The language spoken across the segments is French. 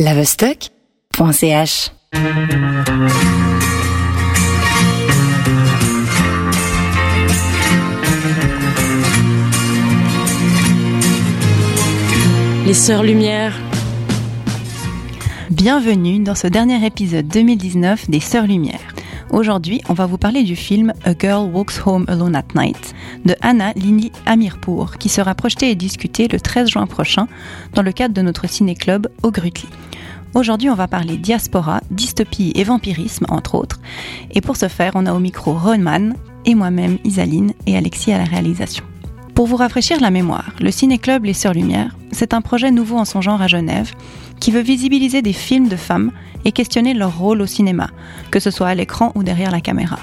lavestock.ch Les Sœurs Lumière. Bienvenue dans ce dernier épisode 2019 des Sœurs Lumière. Aujourd'hui, on va vous parler du film A Girl Walks Home Alone at Night de Anna Lini Amirpour, qui sera projeté et discuté le 13 juin prochain dans le cadre de notre ciné-club au Grutli. Aujourd'hui, on va parler diaspora, dystopie et vampirisme, entre autres. Et pour ce faire, on a au micro Ronman et moi-même, Isaline et Alexis à la réalisation. Pour vous rafraîchir la mémoire, le Ciné-Club Les Sœurs Lumière, c'est un projet nouveau en son genre à Genève qui veut visibiliser des films de femmes et questionner leur rôle au cinéma, que ce soit à l'écran ou derrière la caméra.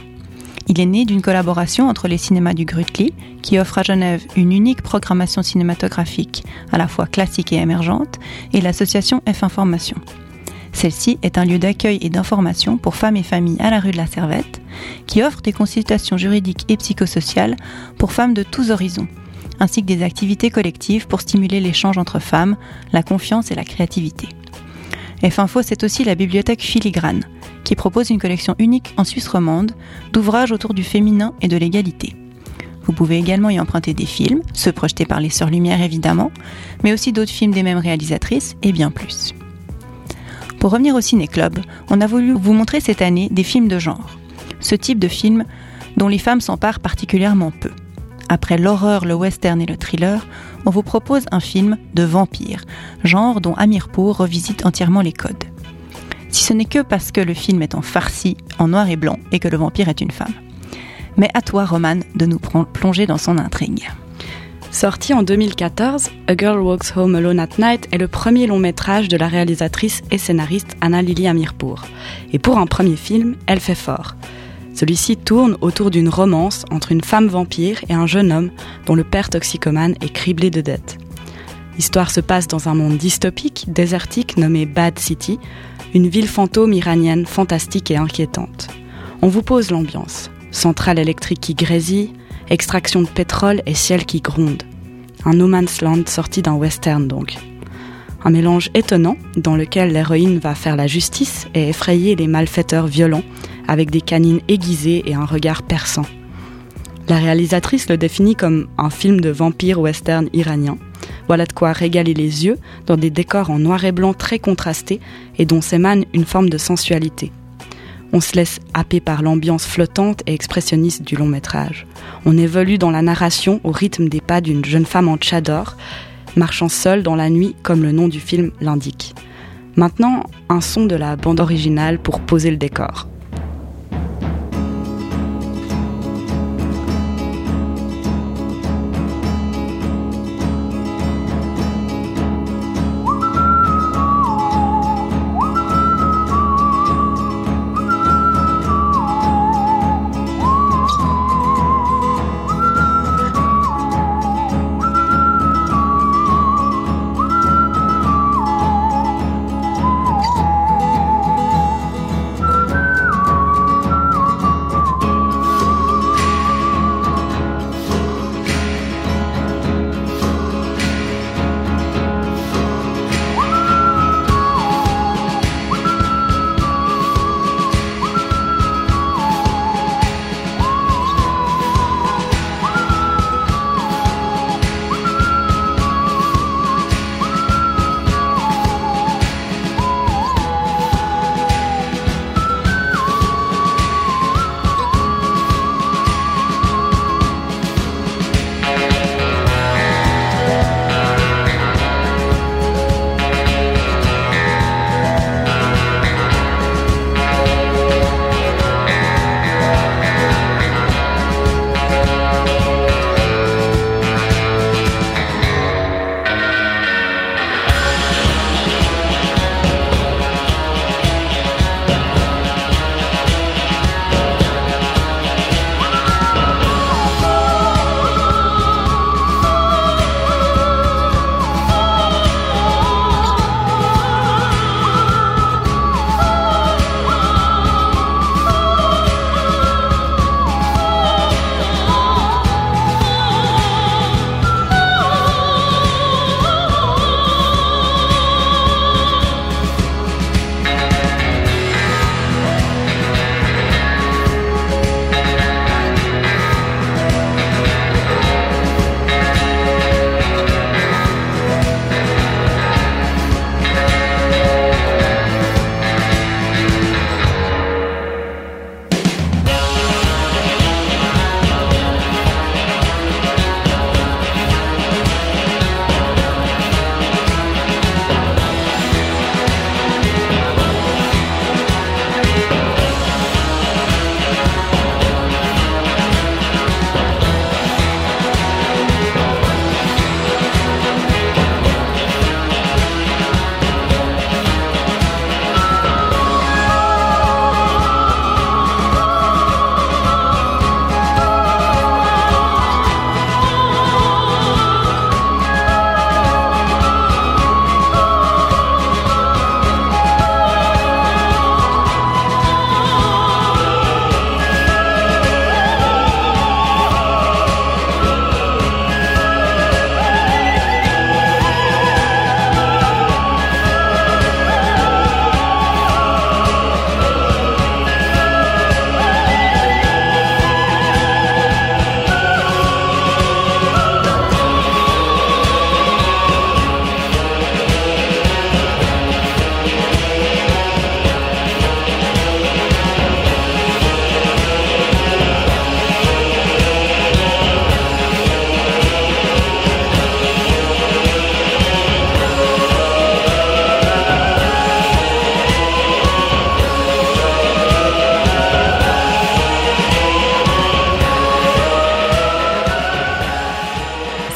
Il est né d'une collaboration entre les cinémas du Grutli, qui offre à Genève une unique programmation cinématographique à la fois classique et émergente, et l'association F Information. Celle-ci est un lieu d'accueil et d'information pour femmes et familles à la rue de la Servette, qui offre des consultations juridiques et psychosociales pour femmes de tous horizons, ainsi que des activités collectives pour stimuler l'échange entre femmes, la confiance et la créativité. F-Info, c'est aussi la bibliothèque Filigrane, qui propose une collection unique en Suisse romande d'ouvrages autour du féminin et de l'égalité. Vous pouvez également y emprunter des films, ceux projetés par les Sœurs Lumière évidemment, mais aussi d'autres films des mêmes réalisatrices et bien plus. Pour revenir au ciné-club, on a voulu vous montrer cette année des films de genre. Ce type de film dont les femmes s'emparent particulièrement peu. Après l'horreur, le western et le thriller, on vous propose un film de vampire, genre dont Amirpour revisite entièrement les codes. Si ce n'est que parce que le film est en farci, en noir et blanc, et que le vampire est une femme. Mais à toi, Roman, de nous plonger dans son intrigue. Sorti en 2014, A Girl Walks Home Alone at Night est le premier long métrage de la réalisatrice et scénariste Anna Lili Amirpour. Et pour un premier film, elle fait fort. Celui-ci tourne autour d'une romance entre une femme vampire et un jeune homme dont le père toxicomane est criblé de dettes. L'histoire se passe dans un monde dystopique, désertique nommé Bad City, une ville fantôme iranienne fantastique et inquiétante. On vous pose l'ambiance. Centrale électrique qui grésille, extraction de pétrole et ciel qui gronde. Un no man's land sorti d'un western donc. Un mélange étonnant dans lequel l'héroïne va faire la justice et effrayer les malfaiteurs violents avec des canines aiguisées et un regard perçant. La réalisatrice le définit comme un film de vampire western iranien. Voilà de quoi régaler les yeux dans des décors en noir et blanc très contrastés et dont s'émane une forme de sensualité. On se laisse happer par l'ambiance flottante et expressionniste du long métrage. On évolue dans la narration au rythme des pas d'une jeune femme en tchador, marchant seule dans la nuit comme le nom du film l'indique. Maintenant, un son de la bande originale pour poser le décor.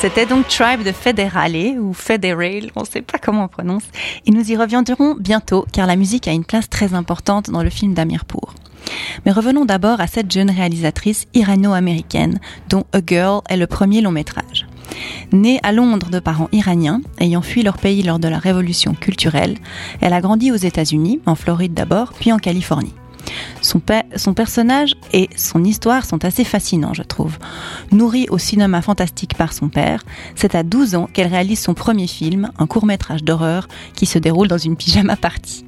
C'était donc Tribe de Federale ou Federale, on ne sait pas comment on prononce. Et nous y reviendrons bientôt car la musique a une place très importante dans le film d'Amirpour. Mais revenons d'abord à cette jeune réalisatrice irano-américaine dont A Girl est le premier long métrage. Née à Londres de parents iraniens, ayant fui leur pays lors de la révolution culturelle, elle a grandi aux États-Unis, en Floride d'abord, puis en Californie. Son, son, personnage et son histoire sont assez fascinants, je trouve. Nourrie au cinéma fantastique par son père, c'est à 12 ans qu'elle réalise son premier film, un court métrage d'horreur qui se déroule dans une pyjama party.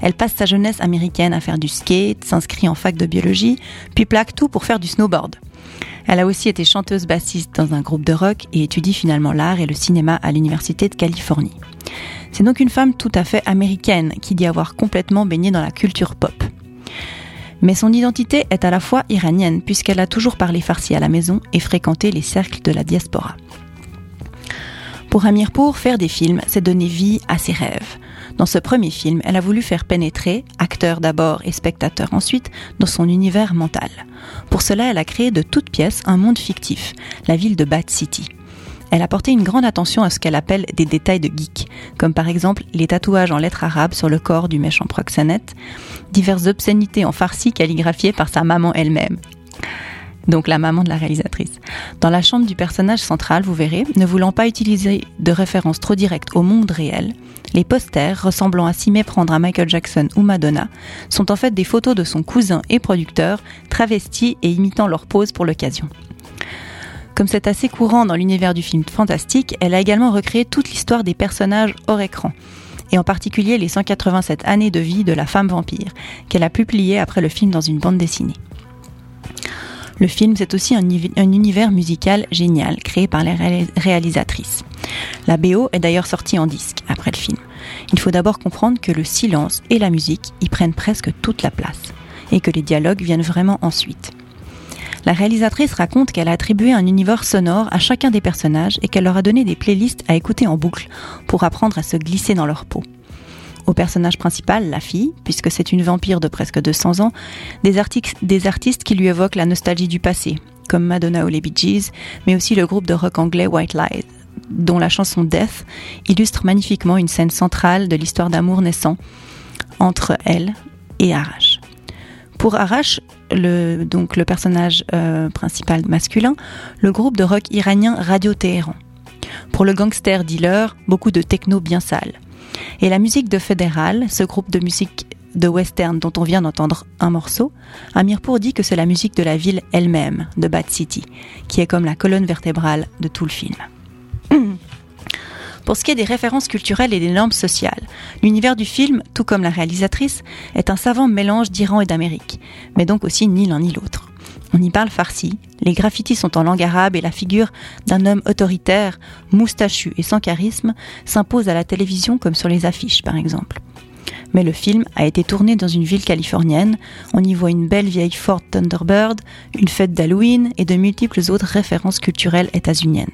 Elle passe sa jeunesse américaine à faire du skate, s'inscrit en fac de biologie, puis plaque tout pour faire du snowboard. Elle a aussi été chanteuse bassiste dans un groupe de rock et étudie finalement l'art et le cinéma à l'Université de Californie. C'est donc une femme tout à fait américaine qui dit avoir complètement baigné dans la culture pop. Mais son identité est à la fois iranienne puisqu'elle a toujours parlé farsi à la maison et fréquenté les cercles de la diaspora. Pour Amirpour, faire des films, c'est donner vie à ses rêves. Dans ce premier film, elle a voulu faire pénétrer, acteur d'abord et spectateur ensuite, dans son univers mental. Pour cela, elle a créé de toutes pièces un monde fictif, la ville de Bat City. Elle a porté une grande attention à ce qu'elle appelle des détails de geek, comme par exemple les tatouages en lettres arabes sur le corps du méchant proxénète, diverses obscénités en farci calligraphiées par sa maman elle-même donc la maman de la réalisatrice. Dans la chambre du personnage central, vous verrez, ne voulant pas utiliser de références trop directes au monde réel, les posters, ressemblant à s'y méprendre à Michael Jackson ou Madonna, sont en fait des photos de son cousin et producteur, travestis et imitant leur pose pour l'occasion. Comme c'est assez courant dans l'univers du film fantastique, elle a également recréé toute l'histoire des personnages hors écran, et en particulier les 187 années de vie de la femme vampire, qu'elle a publié après le film dans une bande dessinée. Le film, c'est aussi un, univers musical génial créé par les réalisatrices. La BO est d'ailleurs sortie en disque après le film. Il faut d'abord comprendre que le silence et la musique y prennent presque toute la place et que les dialogues viennent vraiment ensuite. La réalisatrice raconte qu'elle a attribué un univers sonore à chacun des personnages et qu'elle leur a donné des playlists à écouter en boucle pour apprendre à se glisser dans leur peau au personnage principal, la fille, puisque c'est une vampire de presque 200 ans, des, artistes qui lui évoquent la nostalgie du passé, comme Madonna ou les Bee Gees, mais aussi le groupe de rock anglais White Lies, dont la chanson Death illustre magnifiquement une scène centrale de l'histoire d'amour naissant entre elle et Arash. Pour Arash, le, donc le personnage euh, principal masculin, le groupe de rock iranien Radio Téhéran. Pour le gangster dealer, beaucoup de techno bien sale. Et la musique de Fédéral, ce groupe de musique de western dont on vient d'entendre un morceau, Amirpour dit que c'est la musique de la ville elle-même, de Bad City, qui est comme la colonne vertébrale de tout le film. Pour ce qui est des références culturelles et des normes sociales, l'univers du film, tout comme la réalisatrice, est un savant mélange d'Iran et d'Amérique, mais donc aussi ni l'un ni l'autre. On y parle farsi, les graffitis sont en langue arabe et la figure d'un homme autoritaire, moustachu et sans charisme s'impose à la télévision comme sur les affiches par exemple. Mais le film a été tourné dans une ville californienne, on y voit une belle vieille Ford Thunderbird, une fête d'Halloween et de multiples autres références culturelles états-uniennes.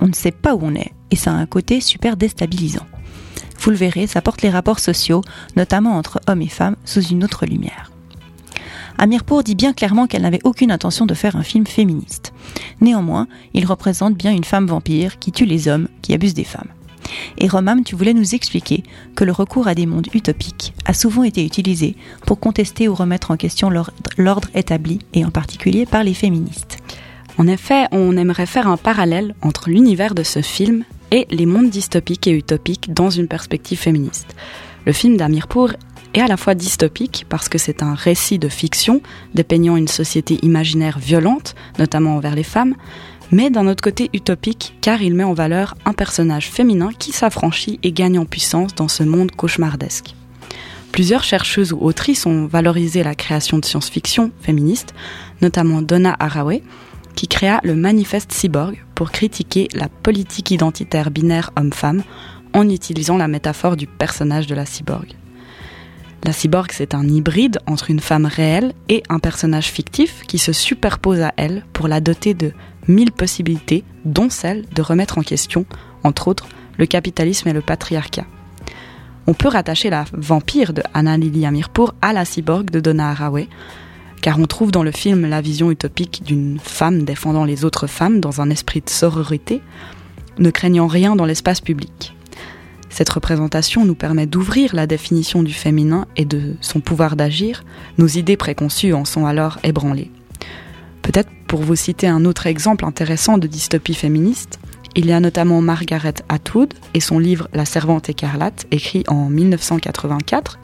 On ne sait pas où on est, et ça a un côté super déstabilisant. Vous le verrez, ça porte les rapports sociaux, notamment entre hommes et femmes, sous une autre lumière. Amirpour dit bien clairement qu'elle n'avait aucune intention de faire un film féministe. Néanmoins, il représente bien une femme vampire qui tue les hommes, qui abuse des femmes. Et Romam, tu voulais nous expliquer que le recours à des mondes utopiques a souvent été utilisé pour contester ou remettre en question l'ordre établi, et en particulier par les féministes. En effet, on aimerait faire un parallèle entre l'univers de ce film et les mondes dystopiques et utopiques dans une perspective féministe. Le film d'Amirpour est à la fois dystopique parce que c'est un récit de fiction dépeignant une société imaginaire violente, notamment envers les femmes, mais d'un autre côté utopique car il met en valeur un personnage féminin qui s'affranchit et gagne en puissance dans ce monde cauchemardesque. Plusieurs chercheuses ou autrices ont valorisé la création de science-fiction féministe, notamment Donna Haraway, qui créa le Manifeste Cyborg pour critiquer la politique identitaire binaire homme-femme en utilisant la métaphore du personnage de la cyborg. La cyborg, c'est un hybride entre une femme réelle et un personnage fictif qui se superpose à elle pour la doter de mille possibilités, dont celle de remettre en question, entre autres, le capitalisme et le patriarcat. On peut rattacher la vampire de Anna Lily Amirpour à la cyborg de Donna Haraway, car on trouve dans le film la vision utopique d'une femme défendant les autres femmes dans un esprit de sororité, ne craignant rien dans l'espace public. Cette représentation nous permet d'ouvrir la définition du féminin et de son pouvoir d'agir, nos idées préconçues en sont alors ébranlées. Peut-être pour vous citer un autre exemple intéressant de dystopie féministe, il y a notamment Margaret Atwood et son livre La Servante écarlate, écrit en 1984.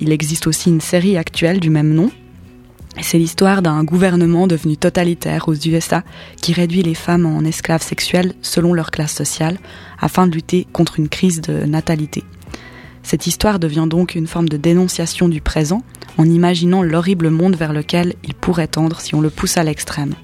Il existe aussi une série actuelle du même nom. C'est l'histoire d'un gouvernement devenu totalitaire aux USA qui réduit les femmes en esclaves sexuels selon leur classe sociale afin de lutter contre une crise de natalité. Cette histoire devient donc une forme de dénonciation du présent en imaginant l'horrible monde vers lequel il pourrait tendre si on le pousse à l'extrême.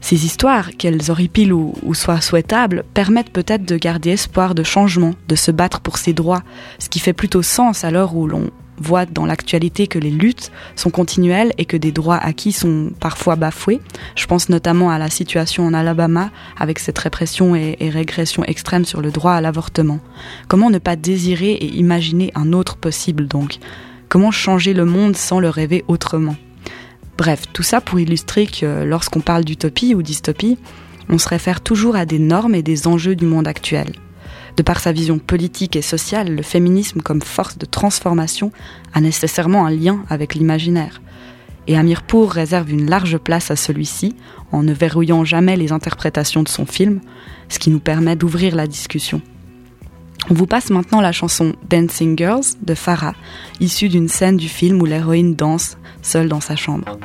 Ces histoires, qu'elles horripilent ou, ou soient souhaitables, permettent peut-être de garder espoir de changement, de se battre pour ses droits, ce qui fait plutôt sens à l'heure où l'on voit dans l'actualité que les luttes sont continuelles et que des droits acquis sont parfois bafoués. Je pense notamment à la situation en Alabama avec cette répression et, régression extrême sur le droit à l'avortement. Comment ne pas désirer et imaginer un autre possible donc? Comment changer le monde sans le rêver autrement? Bref, tout ça pour illustrer que lorsqu'on parle d'utopie ou dystopie, on se réfère toujours à des normes et des enjeux du monde actuel. De par sa vision politique et sociale, le féminisme comme force de transformation a nécessairement un lien avec l'imaginaire. Et Amirpour réserve une large place à celui-ci, en ne verrouillant jamais les interprétations de son film, ce qui nous permet d'ouvrir la discussion. On vous passe maintenant la chanson Dancing Girls de Farah, issue d'une scène du film où l'héroïne danse seule dans sa chambre.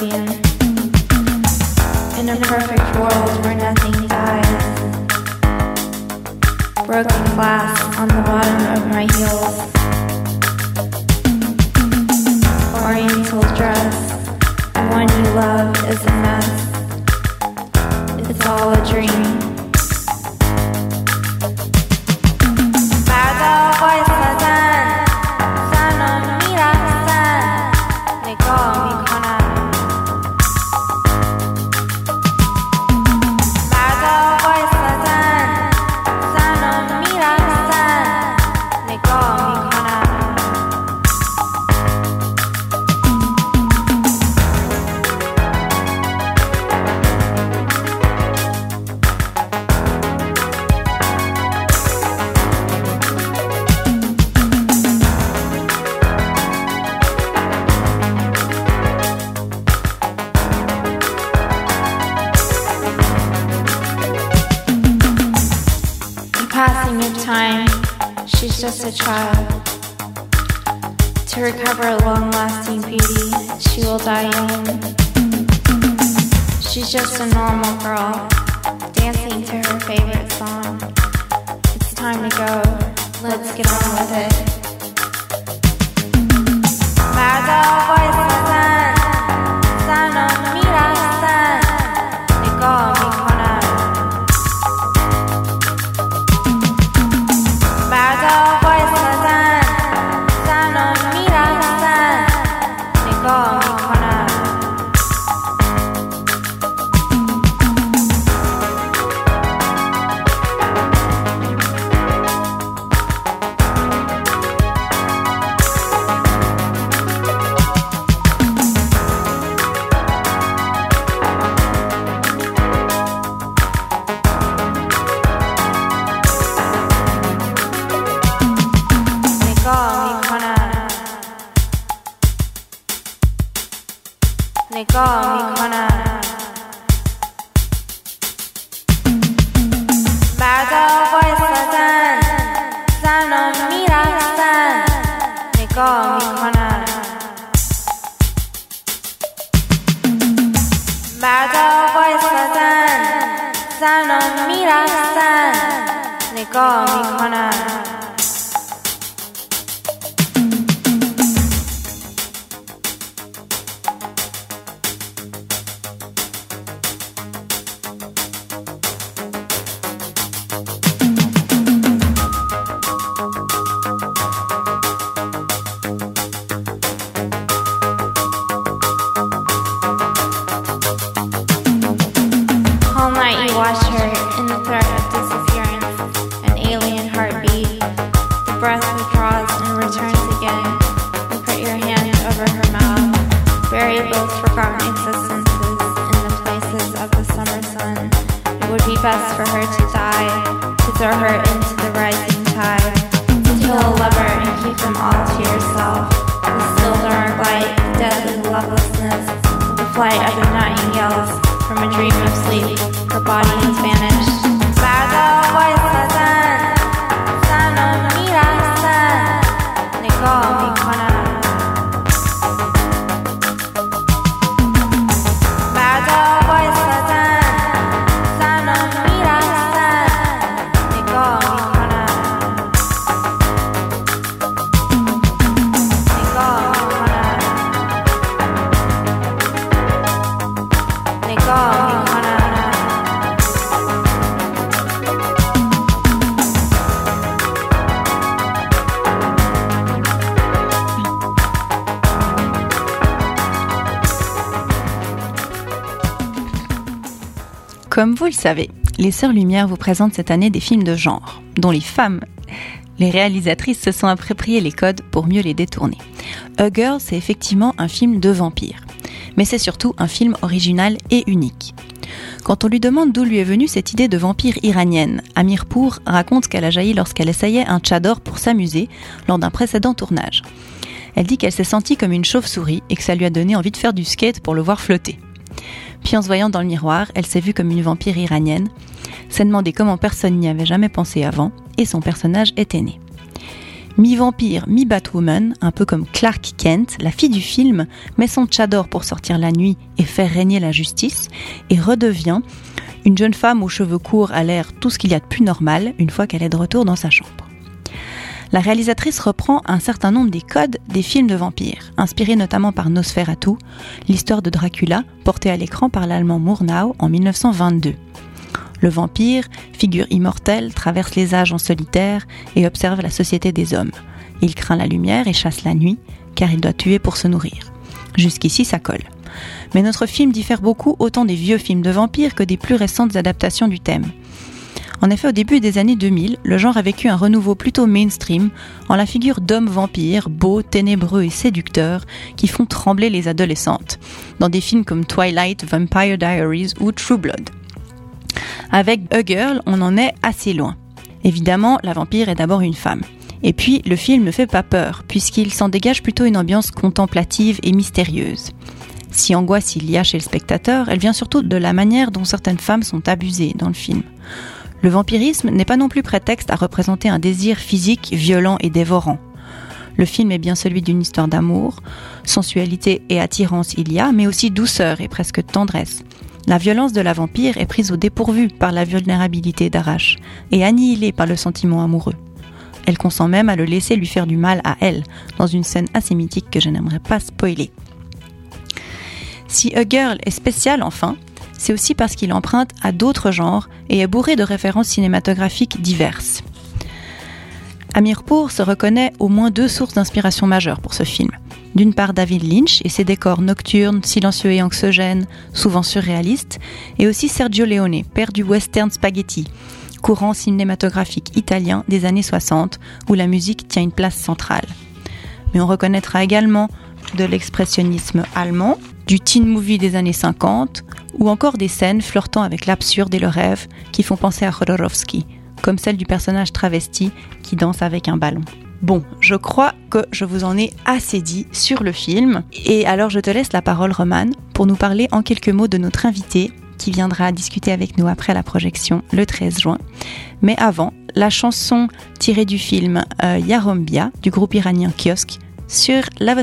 Yeah. Child. To recover a long lasting beauty, she will die young. She's just a normal girl, Comme vous le savez, les Sœurs Lumière vous présentent cette année des films de genre, dont les femmes, les réalisatrices se sont appropriées les codes pour mieux les détourner. A Girl, c'est effectivement un film de vampire, mais c'est surtout un film original et unique. Quand on lui demande d'où lui est venue cette idée de vampire iranienne, Amirpour raconte qu'elle a jailli lorsqu'elle essayait un tchador pour s'amuser lors d'un précédent tournage. Elle dit qu'elle s'est sentie comme une chauve-souris et que ça lui a donné envie de faire du skate pour le voir flotter. Puis en se voyant dans le miroir, elle s'est vue comme une vampire iranienne, s'est demandé comment personne n'y avait jamais pensé avant, et son personnage était né. Mi-vampire, mi-Batwoman, un peu comme Clark Kent, la fille du film met son tchador pour sortir la nuit et faire régner la justice, et redevient une jeune femme aux cheveux courts à l'air tout ce qu'il y a de plus normal une fois qu'elle est de retour dans sa chambre la réalisatrice reprend un certain nombre des codes des films de vampires, inspirés notamment par Nosferatu, l'histoire de Dracula, portée à l'écran par l'allemand Murnau en 1922. Le vampire, figure immortelle, traverse les âges en solitaire et observe la société des hommes. Il craint la lumière et chasse la nuit, car il doit tuer pour se nourrir. Jusqu'ici, ça colle. Mais notre film diffère beaucoup autant des vieux films de vampires que des plus récentes adaptations du thème. En effet, au début des années 2000, le genre a vécu un renouveau plutôt mainstream en la figure d'hommes vampires, beaux, ténébreux et séducteurs, qui font trembler les adolescentes, dans des films comme Twilight, Vampire Diaries ou True Blood. Avec A Girl, on en est assez loin. Évidemment, la vampire est d'abord une femme. Et puis, le film ne fait pas peur, puisqu'il s'en dégage plutôt une ambiance contemplative et mystérieuse. Si angoisse il y a chez le spectateur, elle vient surtout de la manière dont certaines femmes sont abusées dans le film. Le vampirisme n'est pas non plus prétexte à représenter un désir physique violent et dévorant. Le film est bien celui d'une histoire d'amour, sensualité et attirance il y a, mais aussi douceur et presque tendresse. La violence de la vampire est prise au dépourvu par la vulnérabilité d'Arash et annihilée par le sentiment amoureux. Elle consent même à le laisser lui faire du mal à elle, dans une scène assez que je n'aimerais pas spoiler. Si A Girl est spécial enfin, c'est aussi parce qu'il emprunte à d'autres genres et est bourré de références cinématographiques diverses. Amirpour se reconnaît au moins deux sources d'inspiration majeures pour ce film. D'une part David Lynch et ses décors nocturnes, silencieux et anxiogènes, souvent surréalistes, et aussi Sergio Leone, père du western spaghetti, courant cinématographique italien des années 60 où la musique tient une place centrale. Mais on reconnaîtra également de l'expressionnisme allemand, du teen movie des années 50, ou encore des scènes flirtant avec l'absurde et le rêve qui font penser à Jodorowsky, comme celle du personnage travesti qui danse avec un ballon. Bon, je crois que je vous en ai assez dit sur le film, et alors je te laisse la parole Romane pour nous parler en quelques mots de notre invité qui viendra discuter avec nous après la projection le 13 juin. Mais avant, la chanson tirée du film euh, Yarombia du groupe iranien Kiosk sur La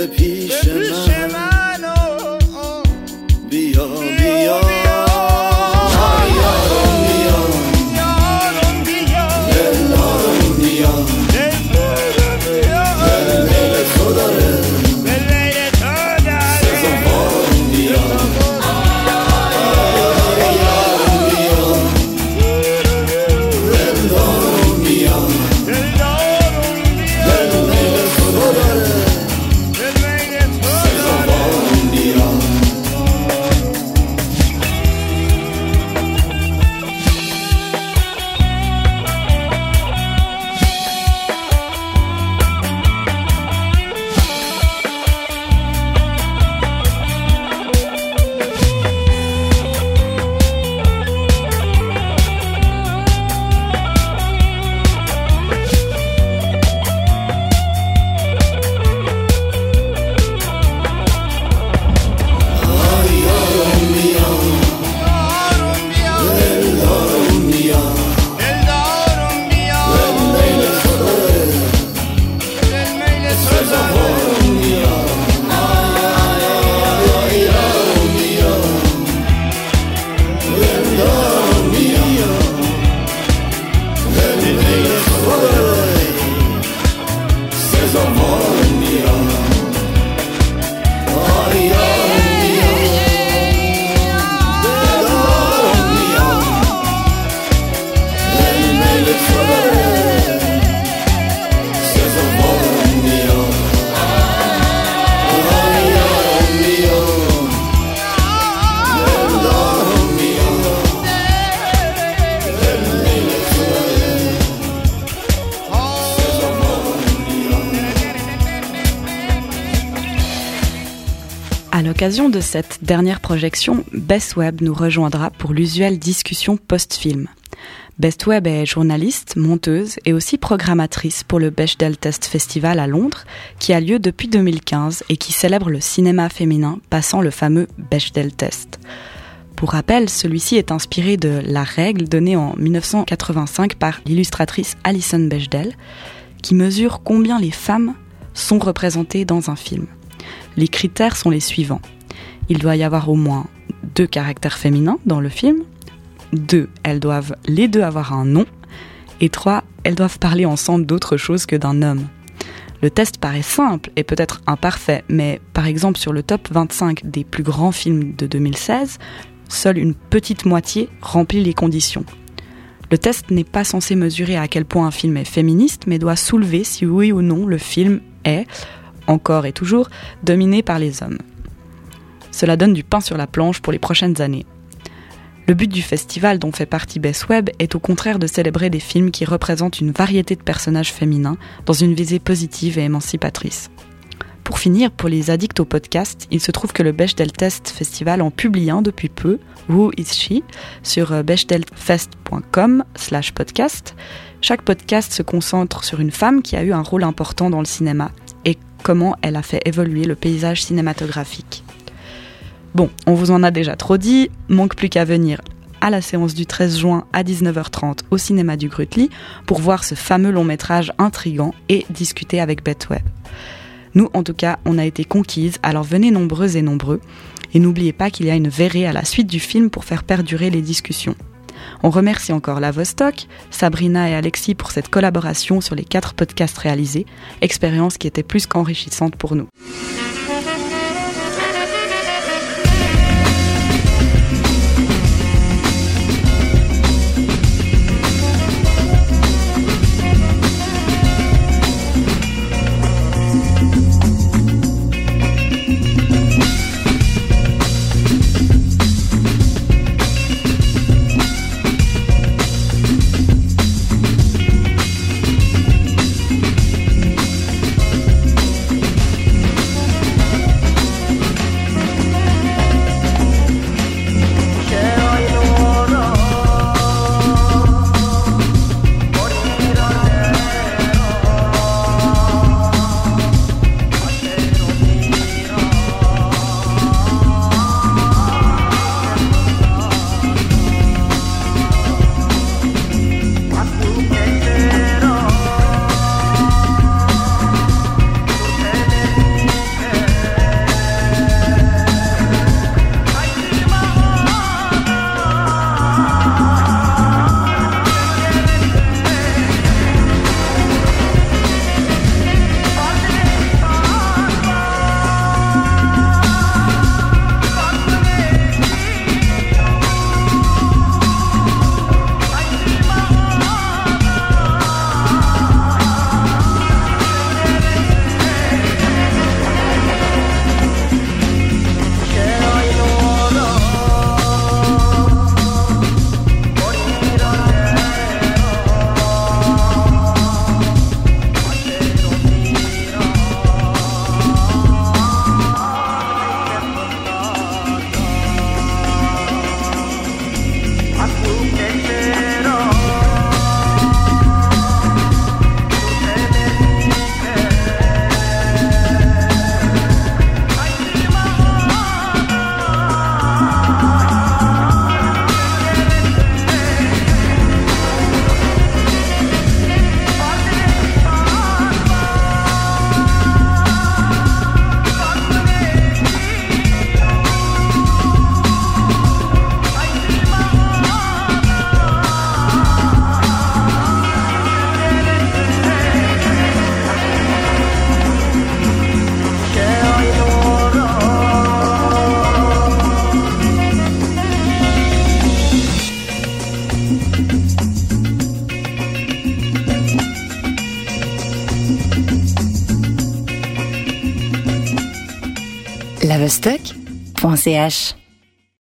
به پیش من. À l'occasion de cette dernière projection, Best Web nous rejoindra pour l'usuelle discussion post-film. Best Web est journaliste, monteuse et aussi programmatrice pour le Bechdel Test Festival à Londres, qui a lieu depuis 2015 et qui célèbre le cinéma féminin passant le fameux Bechdel Test. Pour rappel, celui-ci est inspiré de La Règle donnée en 1985 par l'illustratrice Alison Bechdel, qui mesure combien les femmes sont représentées dans un film. Les critères sont les suivants. Il doit y avoir au moins deux caractères féminins dans le film. Deux, elles doivent les deux avoir un nom. Et trois, elles doivent parler ensemble d'autre chose que d'un homme. Le test paraît simple et peut-être imparfait, mais par exemple sur le top 25 des plus grands films de 2016, seule une petite moitié remplit les conditions. Le test n'est pas censé mesurer à quel point un film est féministe, mais doit soulever si oui ou non le film est, encore et toujours, dominé par les hommes. Cela donne du pain sur la planche pour les prochaines années. Le but du festival dont fait partie Best Web est au contraire de célébrer des films qui représentent une variété de personnages féminins dans une visée positive et émancipatrice. Pour finir, pour les addicts au podcast, il se trouve que le Bechdel Test Festival en publie un depuis peu, Who is She, sur euh, bechdelfest.com slash podcast. Chaque podcast se concentre sur une femme qui a eu un rôle important dans le cinéma comment elle a fait évoluer le paysage cinématographique. Bon, on vous en a déjà trop dit, manque plus qu'à venir à la séance du 13 juin à 19h30 au cinéma du Grutli pour voir ce fameux long métrage intrigant et discuter avec Betweb. Nous, en tout cas, on a été conquises, alors venez nombreuses et nombreux. Et n'oubliez pas qu'il y a une verrée à la suite du film pour faire perdurer les discussions. On remercie encore la Vostok, Sabrina et Alexis pour cette collaboration sur les quatre podcasts réalisés, expérience qui était plus qu'enrichissante pour nous. Lavestock.ch